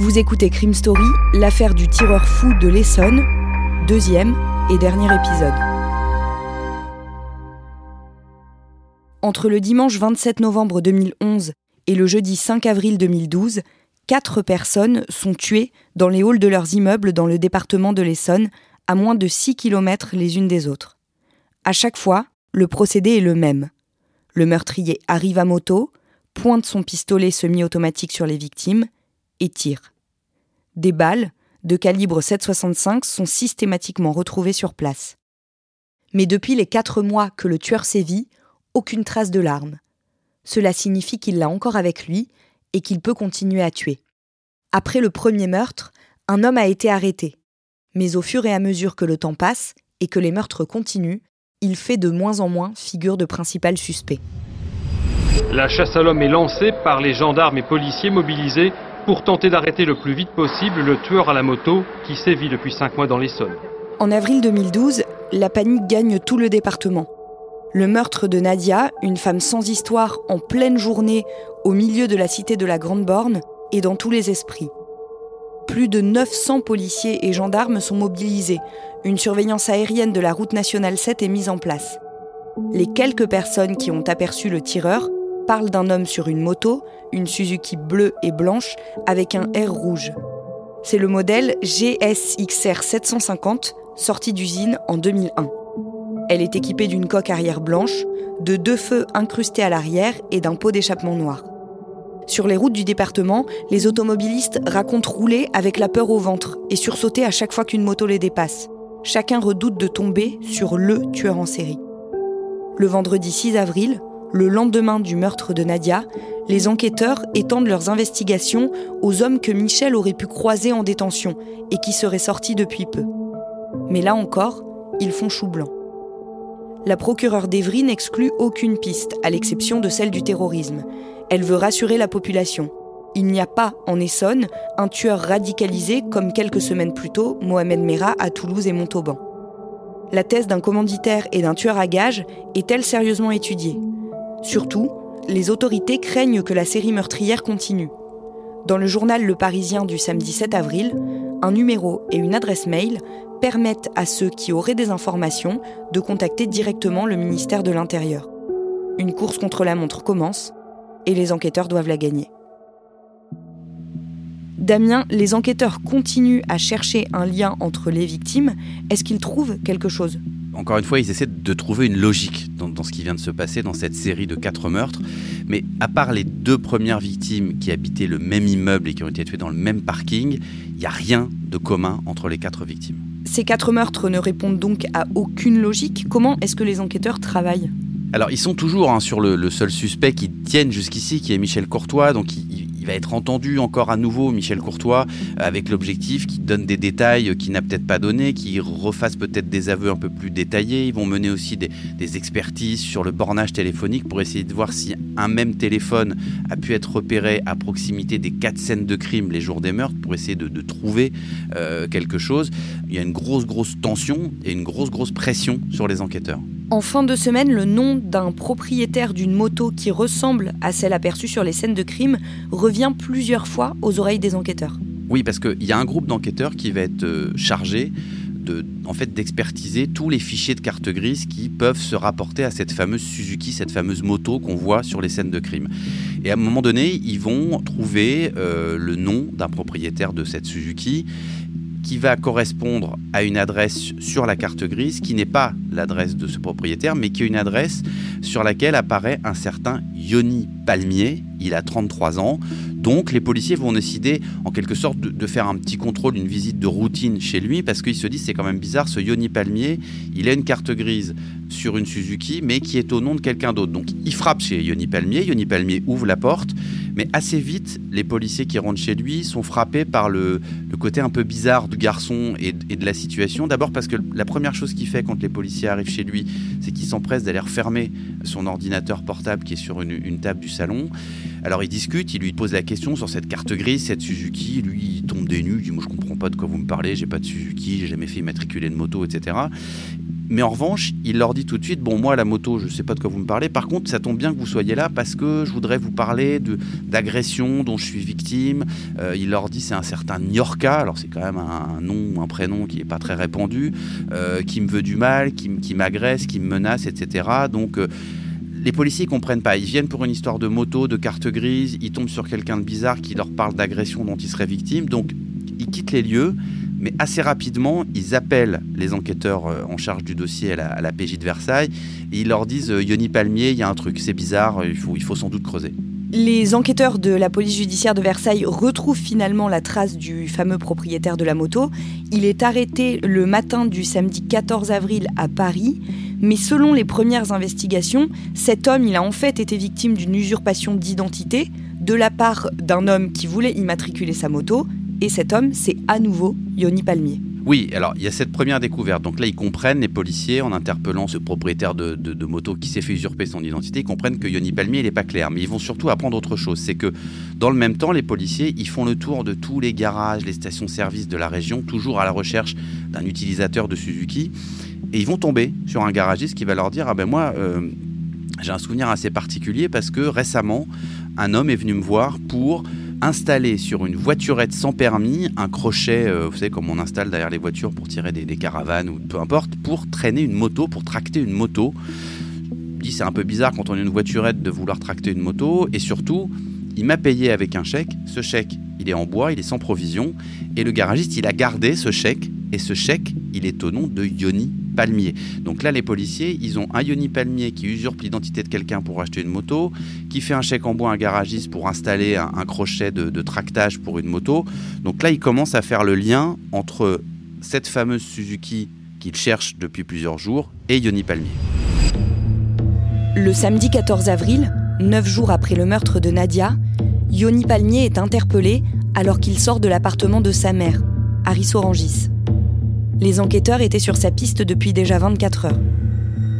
Vous écoutez Crime Story, l'affaire du tireur fou de l'Essonne, deuxième et dernier épisode. Entre le dimanche 27 novembre 2011 et le jeudi 5 avril 2012, quatre personnes sont tuées dans les halls de leurs immeubles dans le département de l'Essonne, à moins de 6 km les unes des autres. À chaque fois, le procédé est le même. Le meurtrier arrive à moto, pointe son pistolet semi-automatique sur les victimes et tire. Des balles, de calibre 7,65, sont systématiquement retrouvées sur place. Mais depuis les quatre mois que le tueur sévit, aucune trace de l'arme. Cela signifie qu'il l'a encore avec lui et qu'il peut continuer à tuer. Après le premier meurtre, un homme a été arrêté. Mais au fur et à mesure que le temps passe et que les meurtres continuent, il fait de moins en moins figure de principal suspect. La chasse à l'homme est lancée par les gendarmes et policiers mobilisés pour tenter d'arrêter le plus vite possible le tueur à la moto qui sévit depuis cinq mois dans l'Essonne. En avril 2012, la panique gagne tout le département. Le meurtre de Nadia, une femme sans histoire en pleine journée au milieu de la cité de la Grande Borne, est dans tous les esprits. Plus de 900 policiers et gendarmes sont mobilisés. Une surveillance aérienne de la route nationale 7 est mise en place. Les quelques personnes qui ont aperçu le tireur parlent d'un homme sur une moto, une Suzuki bleue et blanche avec un R rouge. C'est le modèle GSXR 750 sorti d'usine en 2001. Elle est équipée d'une coque arrière blanche, de deux feux incrustés à l'arrière et d'un pot d'échappement noir. Sur les routes du département, les automobilistes racontent rouler avec la peur au ventre et sursauter à chaque fois qu'une moto les dépasse. Chacun redoute de tomber sur le tueur en série. Le vendredi 6 avril, le lendemain du meurtre de Nadia, les enquêteurs étendent leurs investigations aux hommes que Michel aurait pu croiser en détention et qui seraient sortis depuis peu. Mais là encore, ils font chou blanc. La procureure d'Evry n'exclut aucune piste, à l'exception de celle du terrorisme. Elle veut rassurer la population. Il n'y a pas, en Essonne, un tueur radicalisé comme quelques semaines plus tôt Mohamed Merah à Toulouse et Montauban. La thèse d'un commanditaire et d'un tueur à gages est-elle sérieusement étudiée? Surtout, les autorités craignent que la série meurtrière continue. Dans le journal Le Parisien du samedi 7 avril, un numéro et une adresse mail permettent à ceux qui auraient des informations de contacter directement le ministère de l'Intérieur. Une course contre la montre commence et les enquêteurs doivent la gagner. Damien, les enquêteurs continuent à chercher un lien entre les victimes. Est-ce qu'ils trouvent quelque chose? Encore une fois, ils essaient de trouver une logique dans, ce qui vient de se passer dans cette série de quatre meurtres. Mais à part les deux premières victimes qui habitaient le même immeuble et qui ont été tuées dans le même parking, il n'y a rien de commun entre les quatre victimes. Ces quatre meurtres ne répondent donc à aucune logique. Comment est-ce que les enquêteurs travaillent? Alors, ils sont toujours hein, sur le, seul suspect qui tiennent jusqu'ici, qui est Michel Courtois. Donc, ils, il va être entendu encore à nouveau, Michel Courtois, avec l'objectif qui donne des détails qu'il n'a peut-être pas donné, qui refasse peut-être des aveux un peu plus détaillés. Ils vont mener aussi des, expertises sur le bornage téléphonique pour essayer de voir si un même téléphone a pu être repéré à proximité des quatre scènes de crime les jours des meurtres, pour essayer de, trouver euh, quelque chose. Il y a une grosse, grosse tension et une grosse, grosse pression sur les enquêteurs. En fin de semaine, le nom d'un propriétaire d'une moto qui ressemble à celle aperçue sur les scènes de crime revient plusieurs fois aux oreilles des enquêteurs. Oui, parce qu'il y a un groupe d'enquêteurs qui va être euh, chargé en fait, d'expertiser tous les fichiers de carte grise qui peuvent se rapporter à cette fameuse Suzuki, cette fameuse moto qu'on voit sur les scènes de crime. Et à un moment donné, ils vont trouver euh, le nom d'un propriétaire de cette Suzuki qui va correspondre à une adresse sur la carte grise qui n'est pas l'adresse de ce propriétaire, mais qui est une adresse sur laquelle apparaît un certain Yoni Palmier. Il a 33 ans. Donc les policiers vont décider en quelque sorte de, faire un petit contrôle, une visite de routine chez lui, parce qu'ils se disent c'est quand même bizarre, ce Yoni Palmier, il a une carte grise sur une Suzuki, mais qui est au nom de quelqu'un d'autre. Donc il frappe chez Yoni Palmier, Yoni Palmier ouvre la porte, Mais assez vite, les policiers qui rentrent chez lui sont frappés par le, côté un peu bizarre du garçon et, de la situation. D'abord parce que la première chose qu'il fait quand les policiers arrivent chez lui, c'est qu'il s'empresse d'aller refermer son ordinateur portable qui est sur une, une table du salon. Alors il discute, il lui pose la question sur cette carte grise, cette Suzuki. Lui, il tombe des nues, il dit Moi je comprends pas de quoi vous me parlez, j'ai pas de Suzuki, j'ai jamais fait immatriculer de moto, etc. Mais en revanche, il leur dit tout de suite Bon, moi, la moto, je sais pas de quoi vous me parlez. Par contre, ça tombe bien que vous soyez là parce que je voudrais vous parler d'agression dont je suis victime. Euh, il leur dit C'est un certain Niorka. Alors, c'est quand même un, nom, un prénom qui est pas très répandu, euh, qui me veut du mal, qui, m'agresse, qui me menace, etc. Donc, euh, les policiers ne comprennent pas. Ils viennent pour une histoire de moto, de carte grise, ils tombent sur quelqu'un de bizarre qui leur parle d'agression dont ils seraient victimes. Donc ils quittent les lieux, mais assez rapidement, ils appellent les enquêteurs euh, en charge du dossier à la, PJ de Versailles et ils leur disent euh, Yoni Palmier, il y a un truc, c'est bizarre, il faut, il faut sans doute creuser. Les enquêteurs de la police judiciaire de Versailles retrouvent finalement la trace du fameux propriétaire de la moto. Il est arrêté le matin du samedi 14 avril à Paris. Mais selon les premières investigations, cet homme, il a en fait été victime d'une usurpation d'identité de la part d'un homme qui voulait immatriculer sa moto. Et cet homme, c'est à nouveau Yoni Palmier. Oui, alors il y a cette première découverte. Donc là, ils comprennent, les policiers, en interpellant ce propriétaire de, moto qui s'est fait usurper son identité, ils comprennent que Yoni Palmier, il n'est pas clair. Mais ils vont surtout apprendre autre chose. C'est que dans le même temps, les policiers, ils font le tour de tous les garages, les stations-service de la région, toujours à la recherche d'un utilisateur de Suzuki. Et ils vont tomber sur un garagiste qui va leur dire Ah ben moi, euh, j'ai un souvenir assez particulier parce que récemment, un homme est venu me voir pour installer sur une voiturette sans permis un crochet, euh, vous savez, comme on installe derrière les voitures pour tirer des, caravanes ou peu importe, pour traîner une moto, pour tracter une moto. Je dis c'est un peu bizarre quand on a une voiturette de vouloir tracter une moto et surtout, il m'a payé avec un chèque. Ce chèque, il est en bois, il est sans provision et le garagiste, il a gardé ce chèque et ce chèque, il est au nom de Yoni Donc là, les policiers, ils ont un Yoni Palmier qui usurpe l'identité de quelqu'un pour acheter une moto, qui fait un chèque en bois à un garagiste pour installer un, crochet de, tractage pour une moto. Donc là, ils commencent à faire le lien entre cette fameuse Suzuki qu'ils cherchent depuis plusieurs jours et Yoni Palmier. Le samedi 14 avril, neuf jours après le meurtre de Nadia, Yoni Palmier est interpellé alors qu'il sort de l'appartement de sa mère, Aris Orangis. Les enquêteurs étaient sur sa piste depuis déjà 24 heures.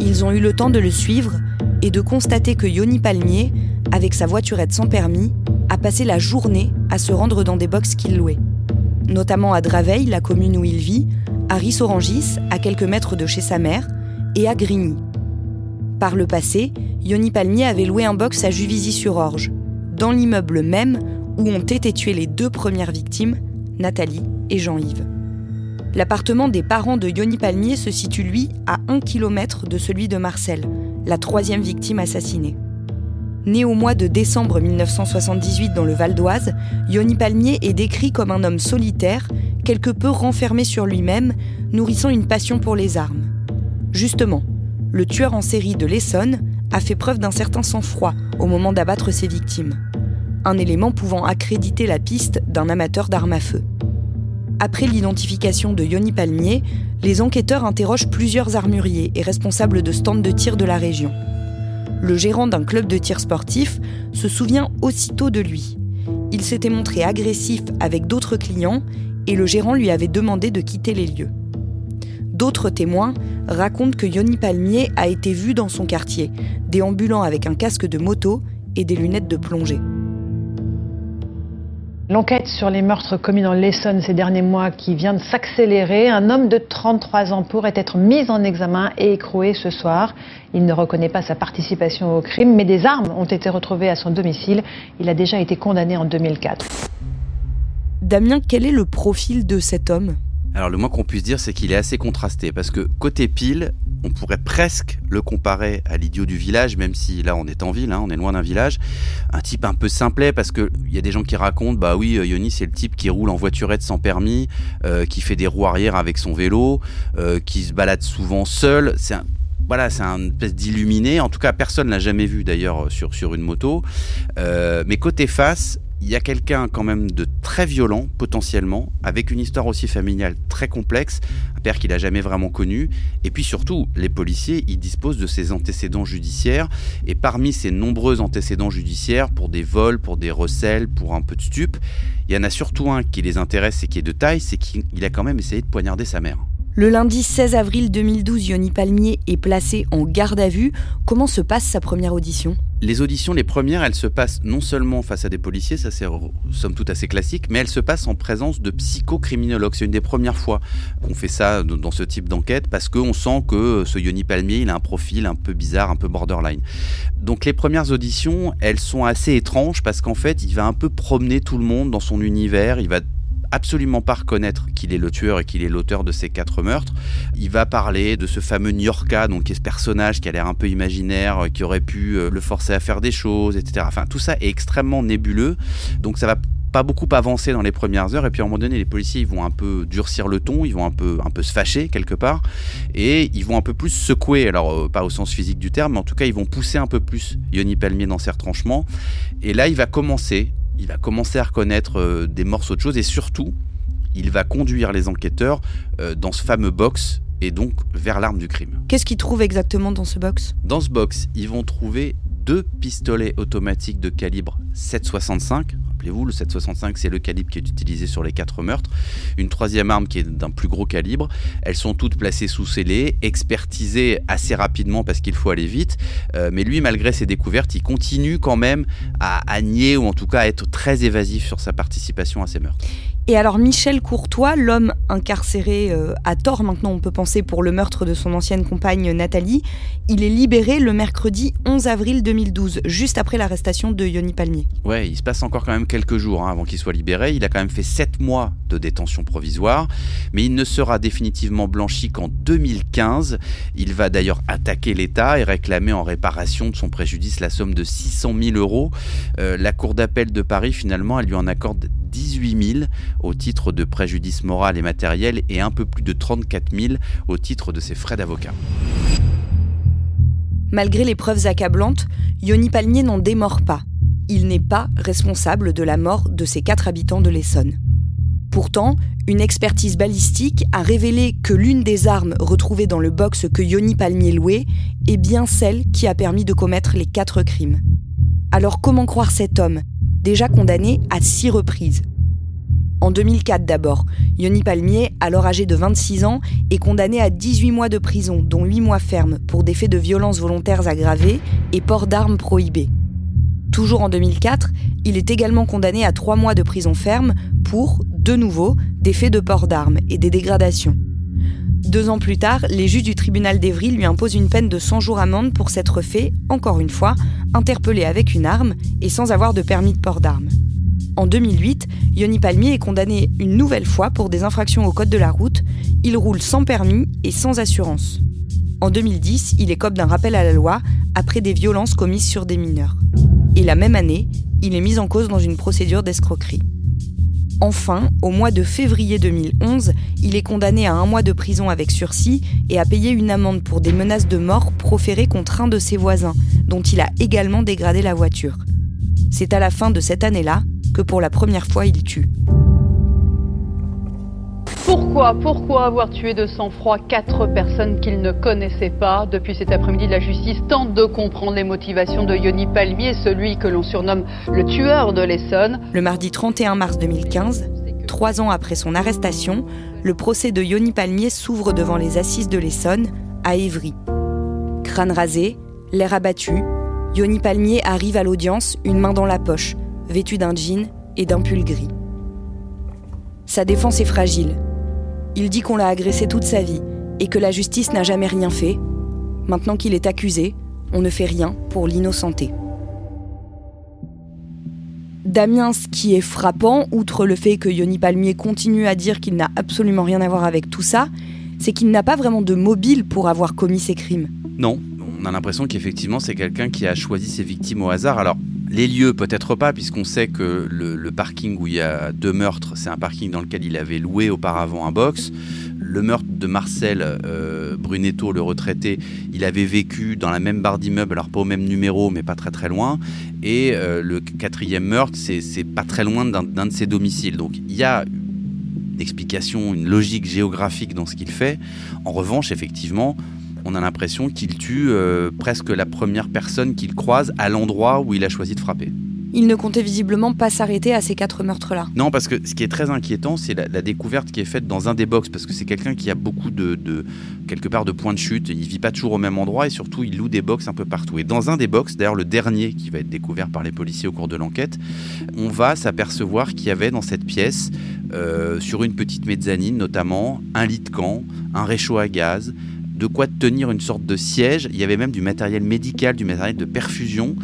Ils ont eu le temps de le suivre et de constater que Yoni Palmier, avec sa voiturette sans permis, a passé la journée à se rendre dans des box qu'il louait. Notamment à Draveil, la commune où il vit, à Rissorangis, à quelques mètres de chez sa mère, et à Grigny. Par le passé, Yoni Palmier avait loué un box à Juvisy-sur-Orge, dans l'immeuble même où ont été tuées les deux premières victimes, Nathalie et Jean-Yves. L'appartement des parents de Yoni Palmier se situe, lui, à un kilomètre de celui de Marcel, la troisième victime assassinée. Né au mois de décembre 1978 dans le Val d'Oise, Yoni Palmier est décrit comme un homme solitaire, quelque peu renfermé sur lui-même, nourrissant une passion pour les armes. Justement, le tueur en série de l'Essonne a fait preuve d'un certain sang-froid au moment d'abattre ses victimes. Un élément pouvant accréditer la piste d'un amateur d'armes à feu. Après l'identification de Yoni Palmier, les enquêteurs interrogent plusieurs armuriers et responsables de stands de tir de la région. Le gérant d'un club de tir sportif se souvient aussitôt de lui. Il s'était montré agressif avec d'autres clients et le gérant lui avait demandé de quitter les lieux. D'autres témoins racontent que Yoni Palmier a été vu dans son quartier, déambulant avec un casque de moto et des lunettes de plongée. L'enquête sur les meurtres commis dans l'Essonne ces derniers mois qui vient de s'accélérer. Un homme de 33 ans pourrait être mis en examen et écroué ce soir. Il ne reconnaît pas sa participation au crime, mais des armes ont été retrouvées à son domicile. Il a déjà été condamné en 2004. Damien, quel est le profil de cet homme? Alors le moins qu'on puisse dire, c'est qu'il est assez contrasté, parce que côté pile, on pourrait presque le comparer à l'idiot du village, même si là on est en ville, hein, on est loin d'un village. Un type un peu simplet, parce qu'il y a des gens qui racontent, bah oui, euh, Yoni c'est le type qui roule en voiturette sans permis, euh, qui fait des roues arrière avec son vélo, euh, qui se balade souvent seul. C'est un voilà, c'est un espèce d'illuminé. En tout cas, personne l'a jamais vu d'ailleurs sur, sur une moto. mais côté face, il y a quelqu'un quand même de très violent potentiellement, avec une histoire aussi familiale très complexe, un père qu'il n'a jamais vraiment connu, et puis surtout, les policiers, ils disposent de ses antécédents judiciaires, et parmi ces nombreux antécédents judiciaires, pour des vols, pour des recels, pour un peu de stup, il y en a surtout un qui les intéresse et qui est de taille, c'est qu'il a quand même essayé de poignarder sa mère. Le lundi 16 avril 2012, Yoni Palmier est placé en garde à vue. Comment se passe sa première audition? Les auditions, les premières, elles se passent non seulement face à des policiers, ça c'est somme toute assez classique, mais elles se passent en présence de psychocriminologues. C'est une des premières fois qu'on fait ça dans ce type d'enquête parce qu'on sent que ce Yoni Palmier, il a un profil un peu bizarre, un peu borderline. Donc les premières auditions, elles sont assez étranges parce qu'en fait, il va un peu promener tout le monde dans son univers, il va absolument pas reconnaître qu'il est le tueur et qu'il est l'auteur de ces quatre meurtres. Il va parler de ce fameux New Yorka, donc qui est ce personnage qui a l'air un peu imaginaire, euh, qui aurait pu euh, le forcer à faire des choses, etc. Enfin, tout ça est extrêmement nébuleux, donc ça va pas beaucoup avancer dans les premières heures. Et puis à un moment donné les policiers ils vont un peu durcir le ton ils vont un peu un peu se fâcher quelque part. Et ils vont un peu plus secouer. Alors euh, pas au sens physique du terme mais en tout cas ils vont pousser un peu plus Yoni Palmier dans ses retranchements. Et là il va commencer il va commencer à reconnaître euh, des morceaux de choses et surtout, il va conduire les enquêteurs euh, dans ce fameux box et donc vers l'arme du crime. Qu'est-ce qu'ils trouvent exactement dans ce box? Dans ce box, ils vont trouver deux pistolets automatiques de calibre 7,65. Rappelez-vous, le 7,65 c'est le calibre qui est utilisé sur les quatre meurtres. Une troisième arme qui est d'un plus gros calibre. Elles sont toutes placées sous scellé, expertisées assez rapidement parce qu'il faut aller vite. Euh, mais lui, malgré ses découvertes, il continue quand même à, nier ou en tout cas à être très évasif sur sa participation à ces meurtres. Et alors Michel Courtois, l'homme incarcéré euh, à tort maintenant on peut penser pour le meurtre de son ancienne compagne Nathalie, il est libéré le mercredi 11 avril 2012, juste après l'arrestation de Yoni Palmier. Ouais, il se passe encore quand même quelques jours hein, avant qu'il soit libéré. Il a quand même fait 7 mois de détention provisoire, mais il ne sera définitivement blanchi qu'en 2015. Il va d'ailleurs attaquer l'État et réclamer en réparation de son préjudice la somme de 600 000 euros. Euh, la Cour d'appel de Paris finalement, elle lui en accorde 18 000 au titre de préjudice moral et matériel et un peu plus de 34 000 au titre de ses frais d'avocat. Malgré les preuves accablantes, Yoni Palmier n'en démord pas. Il n'est pas responsable de la mort de ces quatre habitants de l'Essonne. Pourtant, une expertise balistique a révélé que l'une des armes retrouvées dans le box que Yoni Palmier louait est bien celle qui a permis de commettre les quatre crimes. Alors comment croire cet homme, déjà condamné à six reprises? En 2004 d'abord, Yoni Palmier, alors âgé de 26 ans, est condamné à 18 mois de prison, dont 8 mois fermes, pour des faits de violences volontaires aggravées et port d'armes prohibées. Toujours en 2004, il est également condamné à 3 mois de prison ferme pour, de nouveau, des faits de port d'armes et des dégradations. Deux ans plus tard, les juges du tribunal d'Evry lui imposent une peine de 100 jours amende pour s'être fait, encore une fois, interpellé avec une arme et sans avoir de permis de port d'armes. En 2008, Yoni Palmier est condamné une nouvelle fois pour des infractions au code de la route. Il roule sans permis et sans assurance. En 2010, il écope d'un rappel à la loi après des violences commises sur des mineurs. Et la même année, il est mis en cause dans une procédure d'escroquerie. Enfin, au mois de février 2011, il est condamné à un mois de prison avec sursis et à payer une amende pour des menaces de mort proférées contre un de ses voisins, dont il a également dégradé la voiture. C'est à la fin de cette année-là que pour la première fois il tue. Pourquoi Pourquoi avoir tué de sang-froid quatre personnes qu'il ne connaissait pas? Depuis cet après-midi, la justice tente de comprendre les motivations de Yoni Palmier, celui que l'on surnomme le tueur de l'Essonne. Le mardi 31 mars 2015, trois ans après son arrestation, le procès de Yoni Palmier s'ouvre devant les assises de l'Essonne, à Évry. Crâne rasé, l'air abattu, Yoni Palmier arrive à l'audience, une main dans la poche, vêtu d'un jean et d'un pull gris. Sa défense est fragile. Il dit qu'on l'a agressé toute sa vie et que la justice n'a jamais rien fait. Maintenant qu'il est accusé, on ne fait rien pour l'innocenter. Damien, ce qui est frappant, outre le fait que Yoni Palmier continue à dire qu'il n'a absolument rien à voir avec tout ça, c'est qu'il n'a pas vraiment de mobile pour avoir commis ces crimes. Non, on a l'impression qu'effectivement c'est quelqu'un qui a choisi ses victimes au hasard. Alors les lieux, peut-être pas, puisqu'on sait que le, parking où il y a deux meurtres, c'est un parking dans lequel il avait loué auparavant un box. le meurtre de Marcel euh, Brunetto, le retraité, il avait vécu dans la même barre d'immeuble, alors pas au même numéro, mais pas très très loin. Et euh, le quatrième meurtre, c'est pas très loin d'un de ses domiciles. Donc il y a une explication, une logique géographique dans ce qu'il fait. En revanche, effectivement, on a l'impression qu'il tue euh, presque la première personne qu'il croise à l'endroit où il a choisi de frapper. Il ne comptait visiblement pas s'arrêter à ces quatre meurtres-là. Non, parce que ce qui est très inquiétant, c'est la, découverte qui est faite dans un des box, parce que c'est quelqu'un qui a beaucoup de, quelque part de points de chute. Il vit pas toujours au même endroit et surtout il loue des box un peu partout. Et dans un des box, d'ailleurs le dernier qui va être découvert par les policiers au cours de l'enquête, on va s'apercevoir qu'il y avait dans cette pièce, euh, sur une petite mezzanine notamment, un lit de camp, un réchaud à gaz, de quoi tenir une sorte de siège. Il y avait même du matériel médical, du matériel de perfusion.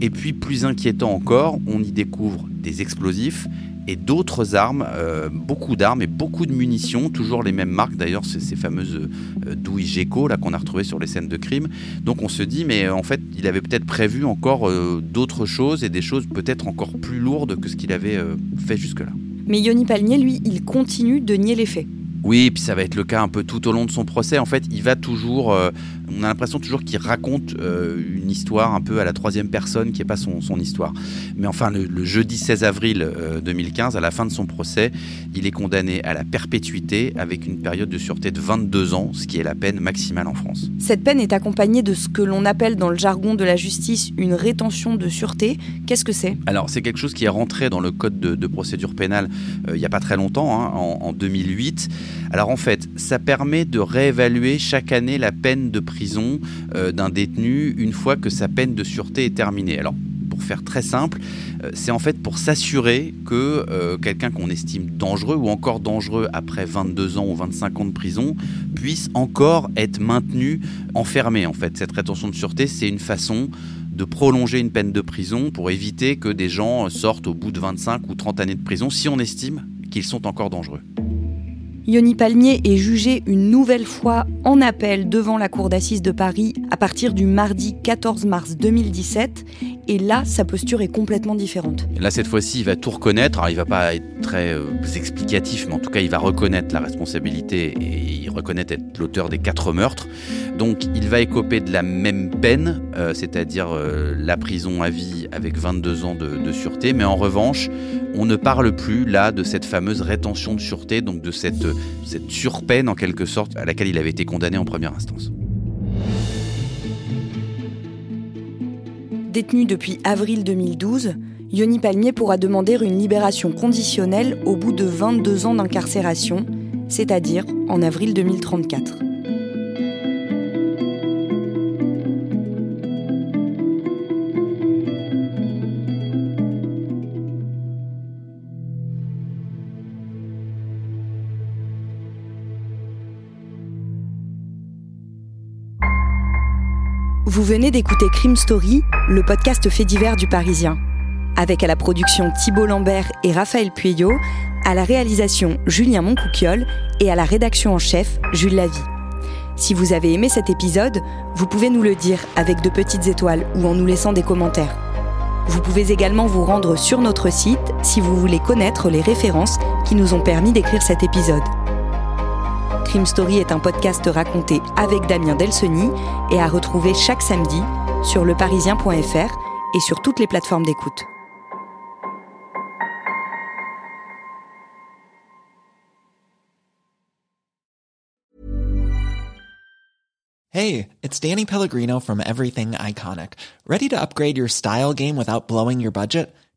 Et puis, plus inquiétant encore, on y découvre des explosifs et d'autres armes, euh, beaucoup d'armes et beaucoup de munitions, toujours les mêmes marques d'ailleurs, c'est ces fameuses euh, douilles Geco là qu'on a retrouvées sur les scènes de crime. Donc on se dit, mais en fait, il avait peut-être prévu encore euh, d'autres choses et des choses peut-être encore plus lourdes que ce qu'il avait fait jusque-là. Mais Yoni Palmier, lui, il continue de nier les faits. Oui, puis ça va être le cas un peu tout au long de son procès. En fait, il va toujours, euh, on a l'impression toujours qu'il raconte euh, une histoire un peu à la troisième personne qui n'est pas son, histoire. Mais enfin, le, jeudi 16 avril 2015, euh, à la fin de son procès, il est condamné à la perpétuité avec une période de sûreté de 22 ans, ce qui est la peine maximale en France. Cette peine est accompagnée de ce que l'on appelle dans le jargon de la justice une rétention de sûreté. Qu'est-ce que c'est? Alors, c'est quelque chose qui est rentré dans le code de, procédure pénale il n'y a pas très longtemps, hein, en, en 2008. Alors en fait, ça permet de réévaluer chaque année la peine de prison euh, d'un détenu une fois que sa peine de sûreté est terminée. Alors pour faire très simple, euh, c'est en fait pour s'assurer que euh, quelqu'un qu'on estime dangereux ou encore dangereux après 22 ans ou 25 ans de prison puisse encore être maintenu enfermé. En fait, cette rétention de sûreté, c'est une façon de prolonger une peine de prison pour éviter que des gens sortent au bout de 25 ou 30 années de prison si on estime qu'ils sont encore dangereux. Yoni Palmier est jugé une nouvelle fois en appel devant la Cour d'assises de Paris à partir du mardi 14 mars 2017. Et là, sa posture est complètement différente. Là, cette fois-ci, il va tout reconnaître. Alors, il va pas être très euh, explicatif, mais en tout cas, il va reconnaître la responsabilité et il reconnaît être l'auteur des quatre meurtres. Donc, il va écoper de la même peine, euh, c'est-à-dire euh, la prison à vie avec 22 ans de, sûreté. Mais en revanche, on ne parle plus là de cette fameuse rétention de sûreté, donc de cette surpeine en quelque sorte à laquelle il avait été condamné en première instance. Détenu depuis avril 2012, Yoni Palmier pourra demander une libération conditionnelle au bout de 22 ans d'incarcération, c'est-à-dire en avril 2034. Vous venez d'écouter Crime Story, le podcast fait divers du Parisien. Avec à la production Thibault Lambert et Raphaël Pueyo, à la réalisation Julien Moncouquiole et à la rédaction en chef Jules Lavie. Si vous avez aimé cet épisode, vous pouvez nous le dire avec de petites étoiles ou en nous laissant des commentaires. Vous pouvez également vous rendre sur notre site si vous voulez connaître les références qui nous ont permis d'écrire cet épisode. Crime Story est un podcast raconté avec Damien Delseny et à retrouver chaque samedi sur leparisien.fr et sur toutes les plateformes d'écoute. Hey, it's Danny Pellegrino from Everything Iconic. Ready to upgrade your style game without blowing your budget?